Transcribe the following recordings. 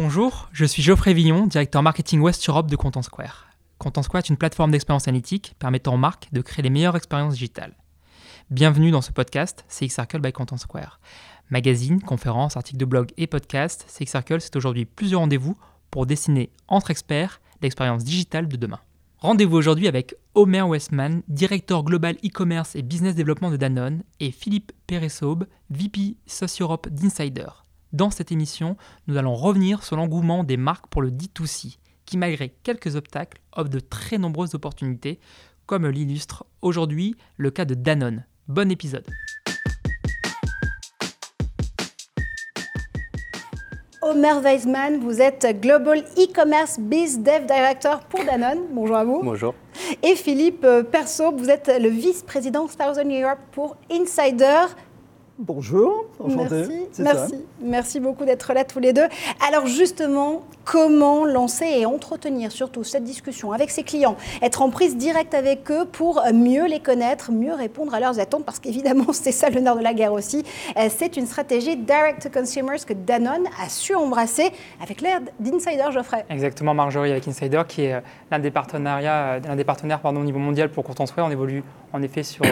Bonjour, je suis Geoffrey Villon, directeur marketing West Europe de Content Square. Content Square est une plateforme d'expérience analytique permettant aux marques de créer les meilleures expériences digitales. Bienvenue dans ce podcast CX Circle by Content Square. Magazine, conférences, articles de blog et podcast, CX Circle, c'est aujourd'hui plusieurs rendez-vous pour dessiner entre experts l'expérience digitale de demain. Rendez-vous aujourd'hui avec Omer Westman, directeur global e-commerce et business développement de Danone, et Philippe Peresaube, VP Soci Europe d'Insider. Dans cette émission, nous allons revenir sur l'engouement des marques pour le D2C, qui malgré quelques obstacles offre de très nombreuses opportunités, comme l'illustre aujourd'hui le cas de Danone. Bon épisode. Omer Weisman, vous êtes Global E-Commerce Biz Dev Director pour Danone. Bonjour à vous. Bonjour. Et Philippe Perso, vous êtes le vice-président Thousand Europe pour Insider. Bonjour, enchanté. Merci, merci, merci beaucoup d'être là tous les deux. Alors justement, comment lancer et entretenir surtout cette discussion avec ses clients, être en prise directe avec eux pour mieux les connaître, mieux répondre à leurs attentes, parce qu'évidemment c'est ça le nerf de la guerre aussi. Euh, c'est une stratégie direct to consumers que Danone a su embrasser avec l'aide d'Insider Geoffrey. Exactement, Marjorie avec Insider, qui est euh, l'un des partenariats, euh, l'un des partenaires pardon, au niveau mondial pour Content Square. On évolue en effet sur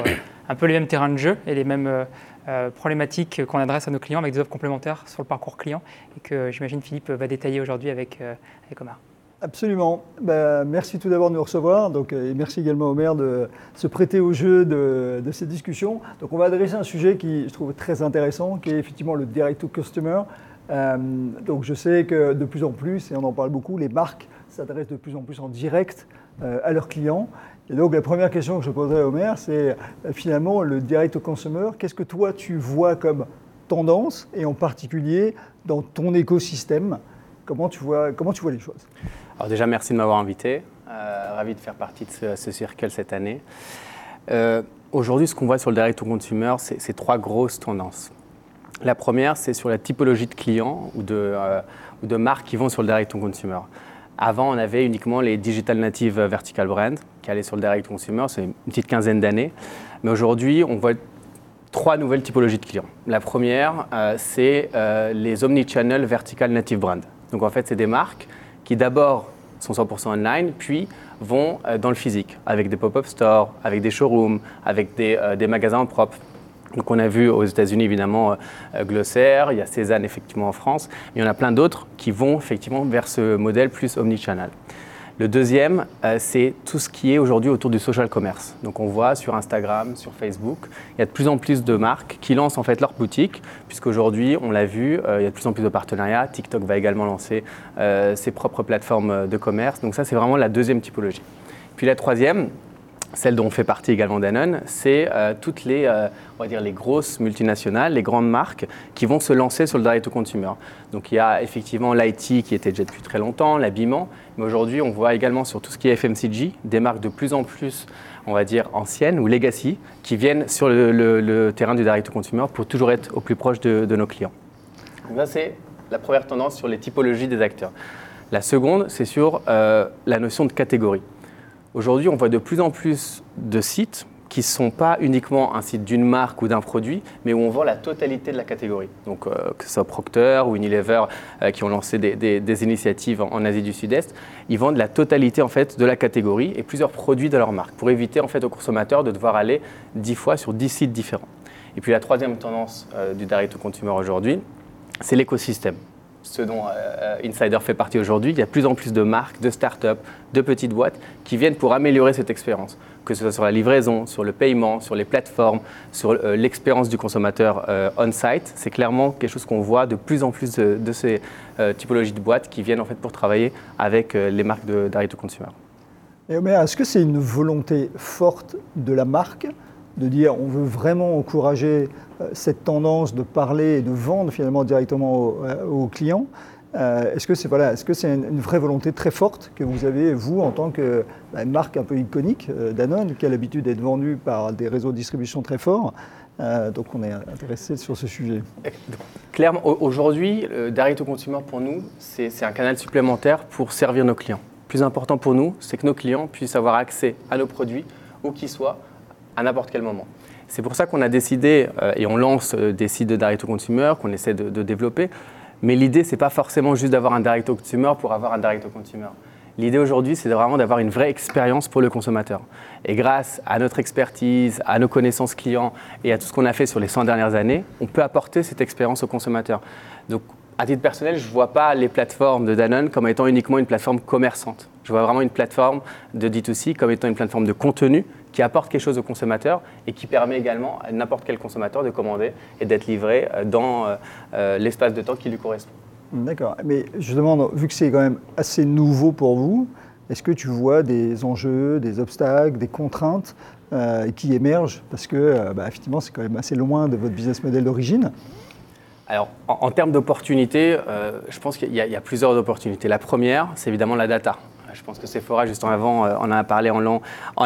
un peu les mêmes terrains de jeu et les mêmes euh, problématiques qu'on adresse à nos clients avec des offres complémentaires sur le parcours client et que j'imagine Philippe va détailler aujourd'hui avec, euh, avec Omar. Absolument. Ben, merci tout d'abord de nous recevoir. Donc, et merci également maire de se prêter au jeu de, de, ces discussions. Donc, on va adresser un sujet qui je trouve très intéressant, qui est effectivement le direct to customer. Euh, donc, je sais que de plus en plus, et on en parle beaucoup, les marques s'adressent de plus en plus en direct euh, à leurs clients. Et donc la première question que je poserai au maire, c'est euh, finalement le direct au consommateur. Qu'est-ce que toi tu vois comme tendance et en particulier dans ton écosystème? Comment tu vois, comment tu vois les choses? Alors déjà, merci de m'avoir invité. Euh, ravi de faire partie de ce, ce cercle cette année. Euh, Aujourd'hui, ce qu'on voit sur le direct au consumer, c'est trois grosses tendances. La première, c'est sur la typologie de clients ou de, ou de marques qui vont sur le direct au consumer. Avant, on avait uniquement les digital native vertical brands qui allaient sur le direct consumer, c'est une petite quinzaine d'années. Mais aujourd'hui, on voit trois nouvelles typologies de clients. La première, euh, c'est euh, les omnichannel vertical native brands. Donc en fait, c'est des marques qui d'abord sont 100% online, puis vont euh, dans le physique, avec des pop-up stores, avec des showrooms, avec des, euh, des magasins propres. Donc on a vu aux États-Unis évidemment euh, Glossaire, il y a Cézanne effectivement en France, mais il y en a plein d'autres qui vont effectivement vers ce modèle plus omnichannel. Le deuxième, euh, c'est tout ce qui est aujourd'hui autour du social commerce. Donc on voit sur Instagram, sur Facebook, il y a de plus en plus de marques qui lancent en fait leur boutique, puisqu'aujourd'hui, on l'a vu, euh, il y a de plus en plus de partenariats. TikTok va également lancer ses propres plateformes de commerce. Donc ça, c'est vraiment la deuxième typologie. Puis la troisième, celle dont on fait partie également Danone, c'est euh, toutes les, euh, on va dire les grosses multinationales, les grandes marques qui vont se lancer sur le direct to consumer. Donc il y a effectivement l'IT qui était déjà depuis très longtemps, l'habillement, mais aujourd'hui on voit également sur tout ce qui est FMCG des marques de plus en plus, on va dire anciennes ou legacy, qui viennent sur le, terrain du direct to consumer pour toujours être au plus proche de, de nos clients. Donc ça c'est la première tendance sur les typologies des acteurs. La seconde, c'est sur euh, la notion de catégorie. Aujourd'hui, on voit de plus en plus de sites qui ne sont pas uniquement un site d'une marque ou d'un produit, mais où on vend la totalité de la catégorie. Donc, euh, que ce soit Procter ou Unilever euh, qui ont lancé des, initiatives en, Asie du Sud-Est, ils vendent la totalité en fait de la catégorie et plusieurs produits de leur marque pour éviter en fait aux consommateurs de devoir aller dix fois sur dix sites différents. Et puis la troisième tendance euh, du direct to consumer aujourd'hui, c'est l'écosystème ce dont euh, Insider fait partie aujourd'hui, il y a de plus en plus de marques, de start-up, de petites boîtes qui viennent pour améliorer cette expérience, que ce soit sur la livraison, sur le paiement, sur les plateformes, sur euh, l'expérience du consommateur euh, on-site. C'est clairement quelque chose qu'on voit de plus en plus de, ces euh, typologies de boîtes qui viennent en fait pour travailler avec euh, les marques direct to consumer. Omer, est-ce que c'est une volonté forte de la marque de dire on veut vraiment encourager euh, cette tendance de parler et de vendre finalement directement aux, aux clients. Euh, est-ce que c'est voilà, est-ce c'est une, vraie volonté très forte que vous avez vous en tant que bah, marque un peu iconique euh, Danone qui a l'habitude d'être vendue par des réseaux de distribution très forts euh, donc on est intéressé sur ce sujet. Clairement, aujourd'hui, direct au consumer pour nous, c'est un canal supplémentaire pour servir nos clients. Plus important pour nous, c'est que nos clients puissent avoir accès à nos produits, où qu'ils soient, à n'importe quel moment. C'est pour ça qu'on a décidé, euh, et on lance euh, des sites de direct to consumer qu'on essaie de, développer, Mais l'idée, c'est pas forcément juste d'avoir un direct au consumer pour avoir un direct au consumer. L'idée aujourd'hui, c'est vraiment d'avoir une vraie expérience pour le consommateur. Et grâce à notre expertise, à nos connaissances clients et à tout ce qu'on a fait sur les 100 dernières années, on peut apporter cette expérience au consommateur. Donc, à titre personnel, je ne vois pas les plateformes de Danone comme étant uniquement une plateforme commerçante. Je vois vraiment une plateforme de D2C comme étant une plateforme de contenu qui apporte quelque chose au consommateur et qui permet également à n'importe quel consommateur de commander et d'être livré euh, dans euh, euh, l'espace de temps qui lui correspond. D'accord. Mais je demande, vu que c'est quand même assez nouveau pour vous, est-ce que tu vois des enjeux, des obstacles, des contraintes euh, qui émergent? Parce que, euh, bah, effectivement, c'est quand même assez loin de votre business model d'origine. Alors, en, termes d'opportunités, euh, je pense qu'il y, y, a plusieurs opportunités. La première, c'est évidemment la data. Je pense que Sephora, juste en avant, on en a parlé en,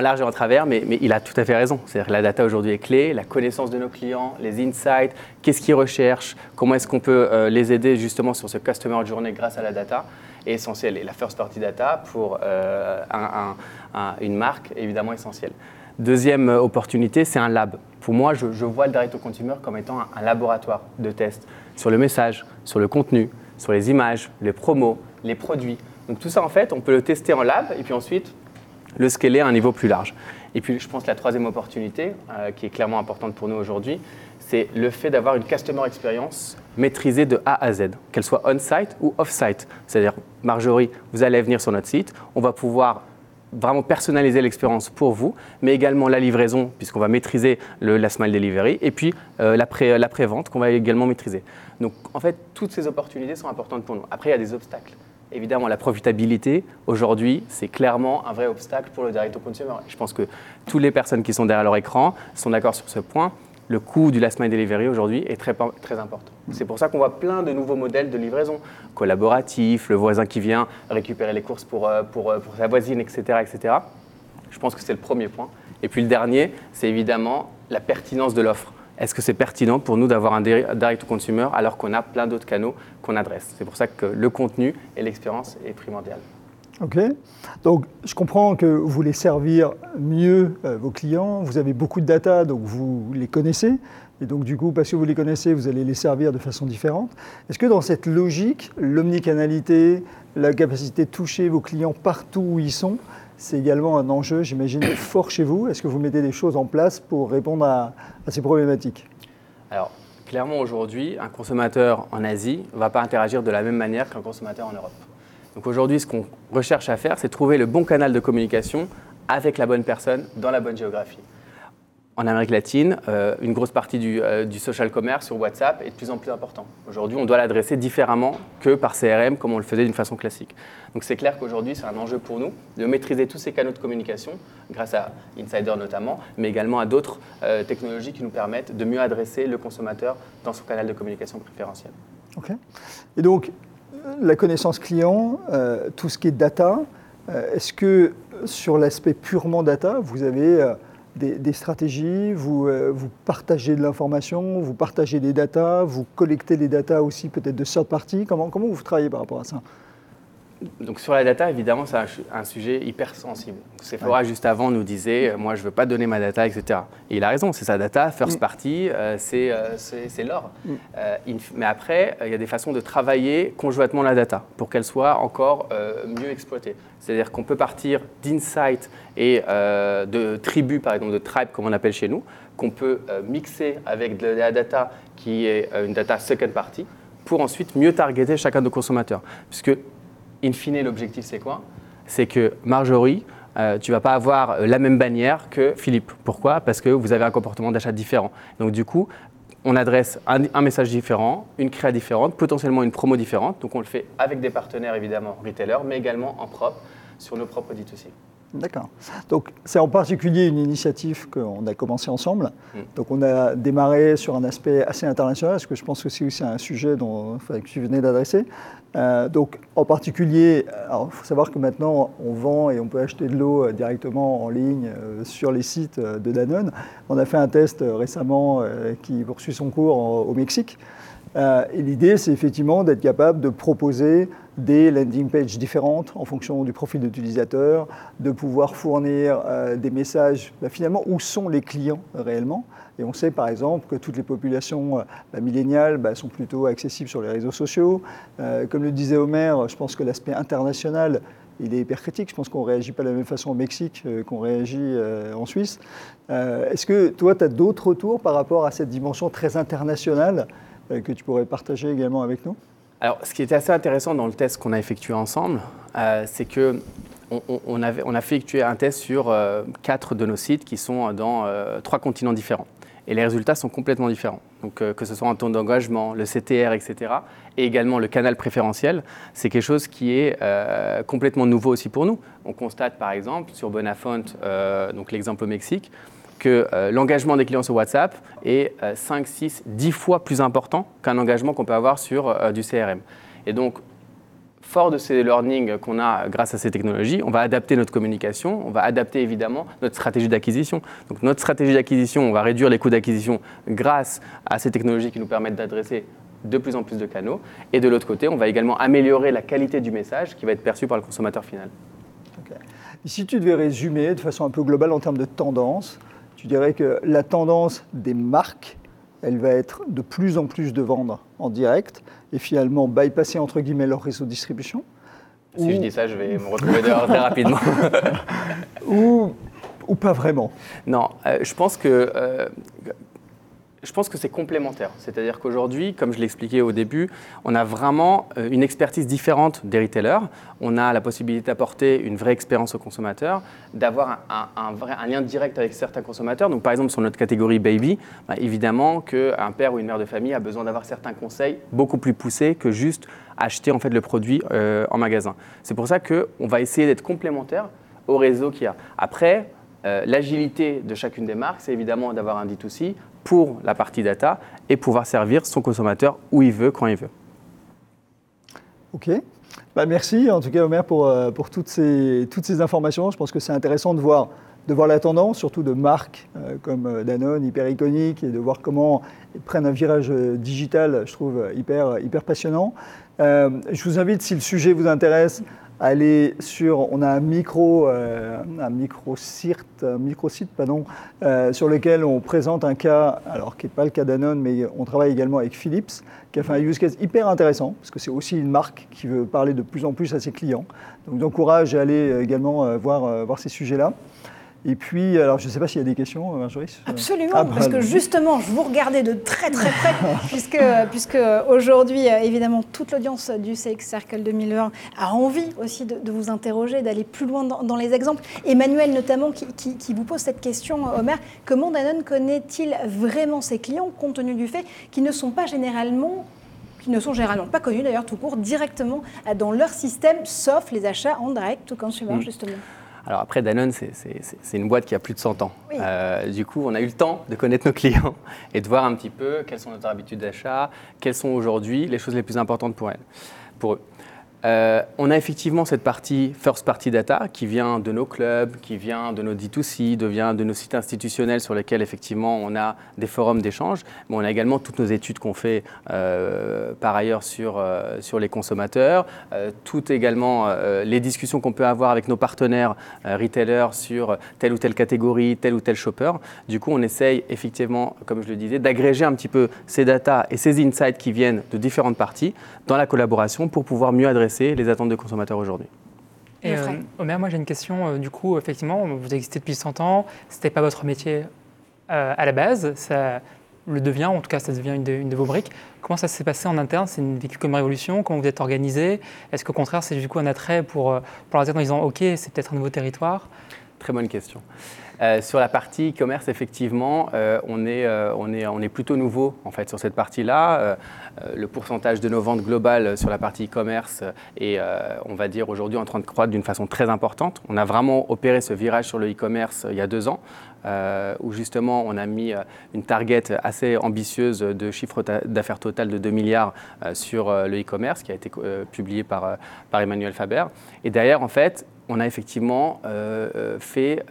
large et en travers, mais, il a tout à fait raison. C'est-à-dire la data aujourd'hui est clé, la connaissance de nos clients, les insights, qu'est-ce qu'ils recherchent, comment est-ce qu'on peut les aider justement sur ce customer journey grâce à la data est essentielle. Et la first party data pour euh, un, un, une marque évidemment essentielle. Deuxième opportunité, c'est un lab. Pour moi, je, je vois le direct au consumer comme étant un, laboratoire de test sur le message, sur le contenu, sur les images, les promos, les produits. Donc tout ça, en fait, on peut le tester en lab et puis ensuite le scaler à un niveau plus large. Et puis, je pense que la troisième opportunité, euh, qui est clairement importante pour nous aujourd'hui, c'est le fait d'avoir une customer experience maîtrisée de A à Z, qu'elle soit on-site ou off-site. C'est-à-dire, Marjorie, vous allez venir sur notre site, on va pouvoir vraiment personnaliser l'expérience pour vous, mais également la livraison, puisqu'on va maîtriser le last mile delivery, et puis euh, la pré-vente qu'on va également maîtriser. Donc, en fait, toutes ces opportunités sont importantes pour nous. Après, il y a des obstacles. Évidemment, la profitabilité, aujourd'hui, c'est clairement un vrai obstacle pour le direct au consumer. Je pense que toutes les personnes qui sont derrière leur écran sont d'accord sur ce point. Le coût du last mile delivery aujourd'hui est très, très important. C'est pour ça qu'on voit plein de nouveaux modèles de livraison, collaboratifs, le voisin qui vient récupérer les courses pour, pour, pour sa voisine, etc., etc. Je pense que c'est le premier point. Et puis le dernier, c'est évidemment la pertinence de l'offre est-ce que c'est pertinent pour nous d'avoir un direct to consumer alors qu'on a plein d'autres canaux qu'on adresse? C'est pour ça que le contenu et l'expérience est primordial. Ok. Donc, je comprends que vous voulez servir mieux euh, vos clients. Vous avez beaucoup de data, donc vous les connaissez. Et donc, du coup, parce que vous les connaissez, vous allez les servir de façon différente. Est-ce que dans cette logique, l'omnicanalité, la capacité de toucher vos clients partout où ils sont, c'est également un enjeu, j'imagine, fort chez vous. Est-ce que vous mettez des choses en place pour répondre à, ces problématiques? Alors, clairement, aujourd'hui, un consommateur en Asie ne va pas interagir de la même manière qu'un consommateur en Europe. Donc aujourd'hui, ce qu'on recherche à faire, c'est trouver le bon canal de communication avec la bonne personne dans la bonne géographie en Amérique latine, euh, une grosse partie du, euh, du, social commerce sur WhatsApp est de plus en plus important. Aujourd'hui, on doit l'adresser différemment que par CRM, comme on le faisait d'une façon classique. Donc c'est clair qu'aujourd'hui, c'est un enjeu pour nous de maîtriser tous ces canaux de communication, grâce à Insider notamment, mais également à d'autres euh, technologies qui nous permettent de mieux adresser le consommateur dans son canal de communication préférentiel. Ok. Et donc, la connaissance client, tout ce qui est data, est-ce que sur l'aspect purement data, vous avez des, des, stratégies, vous, euh, vous, partagez de l'information, vous partagez des datas, vous collectez les datas aussi peut-être de third party. Comment, comment vous travaillez par rapport à ça? Donc sur la data, évidemment, c'est un, sujet hyper sensible. Sephora, ouais. juste avant, nous disait, euh, moi, je ne veux pas donner ma data, etc. Et il a raison, c'est sa data, first mm. party, euh, c'est euh, l'or. Mm. Euh, mais après, il y a des façons de travailler conjointement la data pour qu'elle soit encore mieux exploitée. C'est-à-dire qu'on peut partir d'insights et de tribus, par exemple, de tribes, comme on appelle chez nous, qu'on peut mixer avec de la data qui est une data second party pour ensuite mieux targeter chacun de nos consommateurs. Puisque in fine, l'objectif, c'est quoi? C'est que Marjorie, euh, tu ne vas pas avoir la même bannière que Philippe. Pourquoi? Parce que vous avez un comportement d'achat différent. Donc, du coup, on adresse un, un, message différent, une créa différente, potentiellement une promo différente. Donc, on le fait avec des partenaires, évidemment, retailers, mais également en propre, sur nos propres D2C. D'accord. Donc c'est en particulier une initiative qu'on a commencé ensemble. Mm. Donc on a démarré sur un aspect assez international, parce que je pense que c'est aussi un sujet dont, enfin, que tu venais d'adresser. Euh, donc en particulier, il faut savoir que maintenant on vend et on peut acheter de l'eau directement en ligne euh, sur les sites de Danone. On a fait un test récemment euh, qui poursuit son cours en, au Mexique. Et l'idée, c'est effectivement d'être capable de proposer des landing pages différentes en fonction du profil d'utilisateur, de pouvoir fournir des messages, bah, finalement, où sont les clients réellement. Et on sait par exemple que toutes les populations bah, milléniales bah, sont plutôt accessibles sur les réseaux sociaux. comme le disait Omer, je pense que l'aspect international il est hyper critique. Je pense qu'on ne réagit pas de la même façon au Mexique euh, qu'on réagit euh, en Suisse. Euh, est-ce que toi, tu as d'autres retours par rapport à cette dimension très internationale que tu pourrais partager également avec nous? Alors, ce qui était assez intéressant dans le test qu'on a effectué ensemble, c'est que on, a effectué un test sur quatre de nos sites qui sont dans trois continents différents et les résultats sont complètement différents. Donc, euh, que ce soit en temps d'engagement, le CTR, etc., et également le canal préférentiel, c'est quelque chose qui est euh, complètement nouveau aussi pour nous. On constate par exemple sur Bonafont, euh, donc l'exemple au Mexique, que l'engagement des clients sur WhatsApp est 5, 6, 10 fois plus important qu'un engagement qu'on peut avoir sur du CRM. Et donc, fort de ces learnings qu'on a grâce à ces technologies, on va adapter notre communication, on va adapter évidemment notre stratégie d'acquisition. Donc notre stratégie d'acquisition, on va réduire les coûts d'acquisition grâce à ces technologies qui nous permettent d'adresser de plus en plus de canaux. Et de l'autre côté, on va également améliorer la qualité du message qui va être perçu par le consommateur final. si tu devais résumer de façon un peu globale en termes de tendance, tu dirais que la tendance des marques elle va être de plus en plus de vendre en direct et finalement bypasser entre guillemets leur réseau de distribution. Si je dis ça, je vais me retrouver dehors très rapidement. ou, ou, pas vraiment? Non, euh, je pense que euh, je pense que c'est complémentaire. C'est-à-dire qu'aujourd'hui, comme je l'expliquais au début, on a vraiment euh, une expertise différente des retailers. On a la possibilité d'apporter une vraie expérience au consommateur, d'avoir un, lien direct avec certains consommateurs. Donc, par exemple, sur notre catégorie baby, bah, évidemment qu'un père ou une mère de famille a besoin d'avoir certains conseils beaucoup plus poussés que juste acheter en fait le produit euh, en magasin. C'est pour ça qu'on va essayer d'être complémentaire au réseau qu'il y a. Après, euh, l'agilité de chacune des marques, c'est évidemment d'avoir un D2C pour la partie data et pouvoir servir son consommateur où il veut, quand il veut. Ok. Bah, merci en tout cas Omer pour, euh, pour toutes, ces, toutes ces informations. Je pense que c'est intéressant de voir, de voir la tendance, surtout de marques euh, comme euh, Danone, hyper iconiques, et de voir comment ils prennent un virage digital, je trouve hyper, hyper passionnant. je vous invite, si le sujet vous intéresse, aller sur, on a un micro, euh, un micro site, pardon, euh, sur lequel on présente un cas, alors qui n'est pas le cas Danone, mais on travaille également avec Philips, qui a fait un use case hyper intéressant, parce que c'est aussi une marque qui veut parler de plus en plus à ses clients. Donc j'encourage à aller également voir, voir ces sujets-là. Et puis, alors je ne sais pas s'il y a des questions, Marjorie Absolument, ah, parce que justement, je vous regardais de très très près, puisque, puisque aujourd'hui, évidemment, toute l'audience du CX Circle 2020 a envie aussi de, vous interroger, d'aller plus loin dans, les exemples. Emmanuel notamment, qui, qui, vous pose cette question, Omer, comment Danone connaît-il vraiment ses clients, compte tenu du fait qu'ils ne sont pas généralement qui ne sont généralement pas connus d'ailleurs tout court directement dans leur système, sauf les achats en direct au consumer mm. justement? Alors après, Danone, c'est une boîte qui a plus de 100 ans. Euh, du coup, on a eu le temps de connaître nos clients et de voir un petit peu quelles sont nos habitudes d'achat, quelles sont aujourd'hui les choses les plus importantes pour, elles, pour eux. Euh, on a effectivement cette partie first party data qui vient de nos clubs, qui vient de nos D2C, qui vient de nos sites institutionnels sur lesquels effectivement on a des forums d'échange, mais on a également toutes nos études qu'on fait euh, par ailleurs sur, euh, sur les consommateurs, toutes également les discussions qu'on peut avoir avec nos partenaires retailers sur telle ou telle catégorie, tel ou tel shopper. Du coup, on essaye effectivement, comme je le disais, d'agréger un petit peu ces data et ces insights qui viennent de différentes parties dans la collaboration pour pouvoir mieux adresser les attentes des consommateurs aujourd'hui. Et euh, Omer, moi j'ai une question. Euh, du coup, effectivement, vous existez depuis 100 ans, ce n'était pas votre métier euh, à la base, ça le devient, en tout cas ça devient une de, une de vos briques. Comment ça s'est passé en interne? C'est une vécu comme révolution? Comment vous êtes organisé? Est-ce qu'au contraire c'est du coup un attrait pour, pour la en disant ok, c'est peut-être un nouveau territoire? Très bonne question. Euh, sur la partie e-commerce, effectivement, euh, on, est, euh, on est plutôt nouveau en fait sur cette partie-là. le pourcentage de nos ventes globales sur la partie e-commerce est, on va dire, aujourd'hui en train de croître d'une façon très importante. On a vraiment opéré ce virage sur le e-commerce il y a deux ans. où justement on a mis une target assez ambitieuse de chiffre d'affaires total de 2 milliards sur le e-commerce qui a été publié par, par Emmanuel Faber. Et derrière, en fait, on a effectivement fait,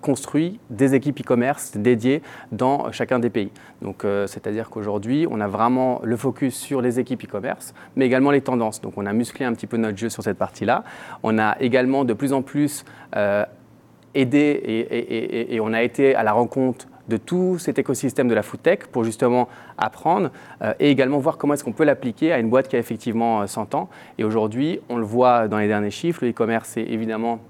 construit des équipes e-commerce dédiées dans chacun des pays. Donc, c'est-à-dire qu'aujourd'hui, on a vraiment le focus sur les équipes e-commerce, mais également les tendances. Donc, on a musclé un petit peu notre jeu sur cette partie-là. On a également de plus en plus aidé et, on a été à la rencontre de tout cet écosystème de la food tech pour justement apprendre euh, et également voir comment est-ce qu'on peut l'appliquer à une boîte qui a effectivement 100 euh, ans. Et aujourd'hui, on le voit dans les derniers chiffres, le e-commerce, c'est évidemment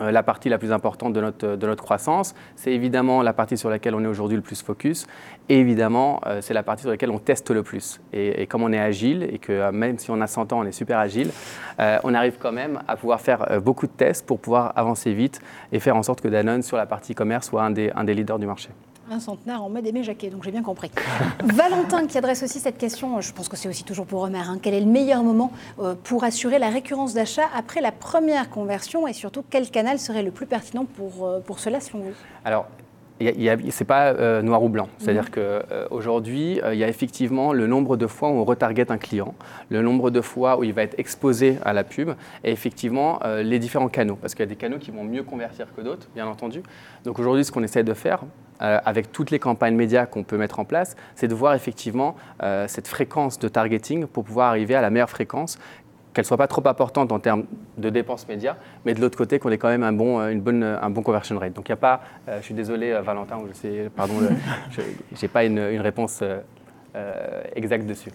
euh, la partie la plus importante de notre, de notre croissance. C'est évidemment la partie sur laquelle on est aujourd'hui le plus focus. Et évidemment, c'est la partie sur laquelle on teste le plus. Et, comme on est agile, et que même si on a 100 ans, on est super agile, on arrive quand même à pouvoir faire beaucoup de tests pour pouvoir avancer vite et faire en sorte que Danone, sur la partie commerce, soit un des, un des leaders du marché un centenaire en mode aimé Jacquet, donc j'ai bien compris. Valentin qui adresse aussi cette question, je pense que c'est aussi toujours pour Omer, hein. quel est le meilleur moment euh, pour assurer la récurrence d'achat après la première conversion? Et surtout quel canal serait le plus pertinent pour, euh, cela selon vous? Ce n'est pas euh, noir ou blanc. C'est-à-dire mhm. qu'aujourd'hui, il y a effectivement le nombre de fois où on retarget un client, le nombre de fois où il va être exposé à la pub, et effectivement les différents canaux. Parce qu'il y a des canaux qui vont mieux convertir que d'autres, bien entendu. Donc aujourd'hui, ce qu'on essaie de faire, euh, avec toutes les campagnes médias qu'on peut mettre en place, c'est de voir effectivement euh, cette fréquence de targeting pour pouvoir arriver à la meilleure fréquence qu'elle ne soit pas trop importante en termes de dépenses médias, mais de l'autre côté qu'on ait quand même un bon, une bonne, un bon conversion rate. Donc il n'y a pas, euh, je suis désolé Valentin, je sais, pardon, je n'ai pas une, une réponse exacte dessus.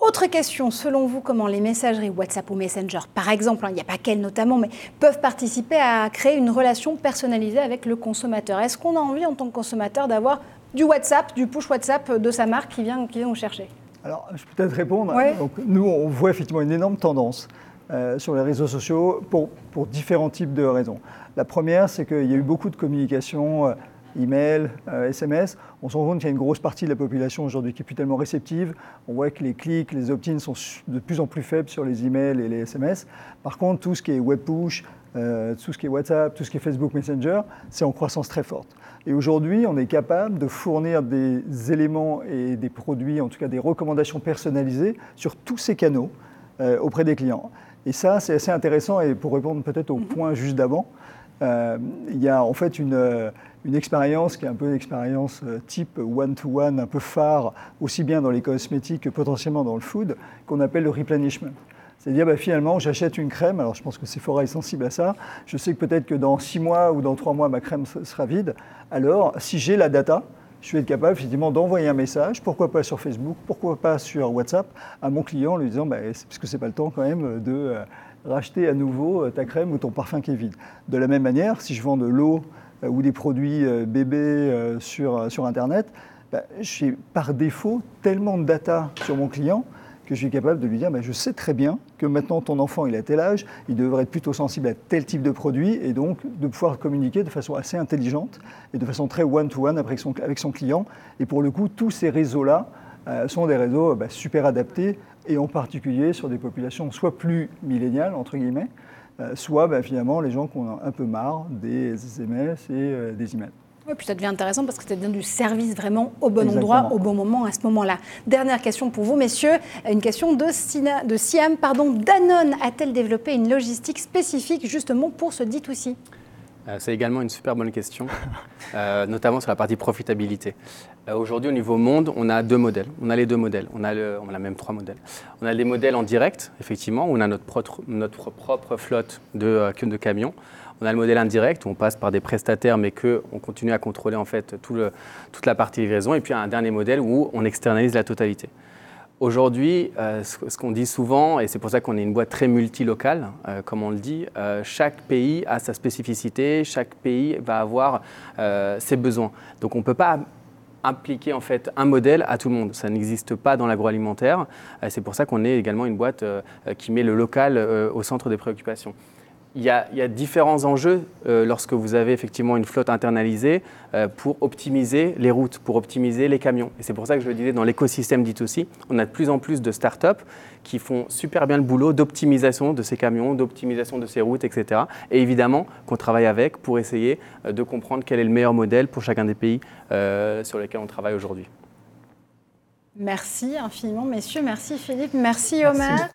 Autre question, selon vous, comment les messageries WhatsApp ou Messenger, par exemple, hein, il n'y a pas qu'elles notamment, mais peuvent participer à créer une relation personnalisée avec le consommateur? Est-ce qu'on a envie en tant que consommateur d'avoir du WhatsApp, du push WhatsApp de sa marque qui vient, qui vient nous chercher? Alors, je peux peut-être répondre. Donc, nous, on voit effectivement une énorme tendance euh, sur les réseaux sociaux pour, pour, différents types de raisons. La première, c'est qu'il y a eu beaucoup de communication. Euh, email, SMS, euh, on se rend compte qu'il y a une grosse partie de la population aujourd'hui qui est plus tellement réceptive. On voit que les clics, les opt-ins sont de plus en plus faibles sur les emails et les SMS. Par contre, tout ce qui est web push, euh, tout ce qui est WhatsApp, tout ce qui est Facebook Messenger, c'est en croissance très forte. Et aujourd'hui, on est capable de fournir des éléments et des produits, en tout cas des recommandations personnalisées sur tous ces canaux euh, auprès des clients. Et ça, c'est assez intéressant. Et pour répondre peut-être au mhm. point juste d'avant, il y a en fait une, une expérience qui est un peu une expérience euh, type one-to-one, un peu phare, aussi bien dans les cosmétiques que potentiellement dans le food, qu'on appelle le replenishment. C'est-à-dire, bah, finalement, j'achète une crème, alors je pense que Sephora est sensible à ça, je sais que peut-être que dans six mois ou dans trois mois, ma crème sera vide. Alors, si j'ai la data, je vais être capable effectivement d'envoyer un message, pourquoi pas sur Facebook, pourquoi pas sur WhatsApp, à mon client, lui disant, bah, parce que c'est pas le temps quand même de euh, racheter à nouveau euh, ta crème ou ton parfum qui est vide. De la même manière, si je vends de l'eau, euh, ou des produits bébés sur, sur Internet, bah, j'ai par défaut tellement de data sur mon client que je suis capable de lui dire je sais très bien que maintenant ton enfant il a tel âge, il devrait être plutôt sensible à tel type de produit et donc de pouvoir communiquer de façon assez intelligente et de façon très one-to-one avec, son, client. Et pour le coup, tous ces réseaux-là sont des réseaux bah, super adaptés et en particulier sur des populations soit plus milléniales, entre guillemets, euh, soit bah, finalement les gens qui ont un peu marre des SMS et euh, des emails. Oui, puis ça devient intéressant parce que ça devient du service vraiment au bon endroit, au bon moment, à ce moment-là. Dernière question pour vous, messieurs. Une question de, de Siam. Pardon. Danone a-t-elle développé une logistique spécifique justement pour ce dit aussi? Euh, c'est également une super bonne question, euh, notamment sur la partie profitabilité. Euh, aujourd'hui, au niveau monde, on a deux modèles. On a les deux modèles. On a, on a même trois modèles. On a des modèles en direct, effectivement, où on a notre, propre, notre propre flotte de, de camions. On a le modèle indirect où on passe par des prestataires mais qu'on continue à contrôler en fait toute la partie livraison. Et puis un dernier modèle où on externalise la totalité. Aujourd'hui, euh, ce qu'on dit souvent, et c'est pour ça qu'on est une boîte très multilocale, euh, comme on le dit, euh, chaque pays a sa spécificité, chaque pays va avoir ses besoins. Donc on ne peut pas impliquer en fait un modèle à tout le monde. Ça n'existe pas dans l'agroalimentaire. c'est pour ça qu'on est également une boîte qui met le local au centre des préoccupations il y, a, différents enjeux euh, lorsque vous avez effectivement une flotte internalisée euh, pour optimiser les routes, pour optimiser les camions. Et c'est pour ça que je le disais, dans l'écosystème dit aussi, on a de plus en plus de startups qui font super bien le boulot d'optimisation de ces camions, d'optimisation de ces routes, etc. Et évidemment qu'on travaille avec pour essayer euh, de comprendre quel est le meilleur modèle pour chacun des pays sur lesquels on travaille aujourd'hui. Merci infiniment, messieurs. Merci Philippe. Merci Omer.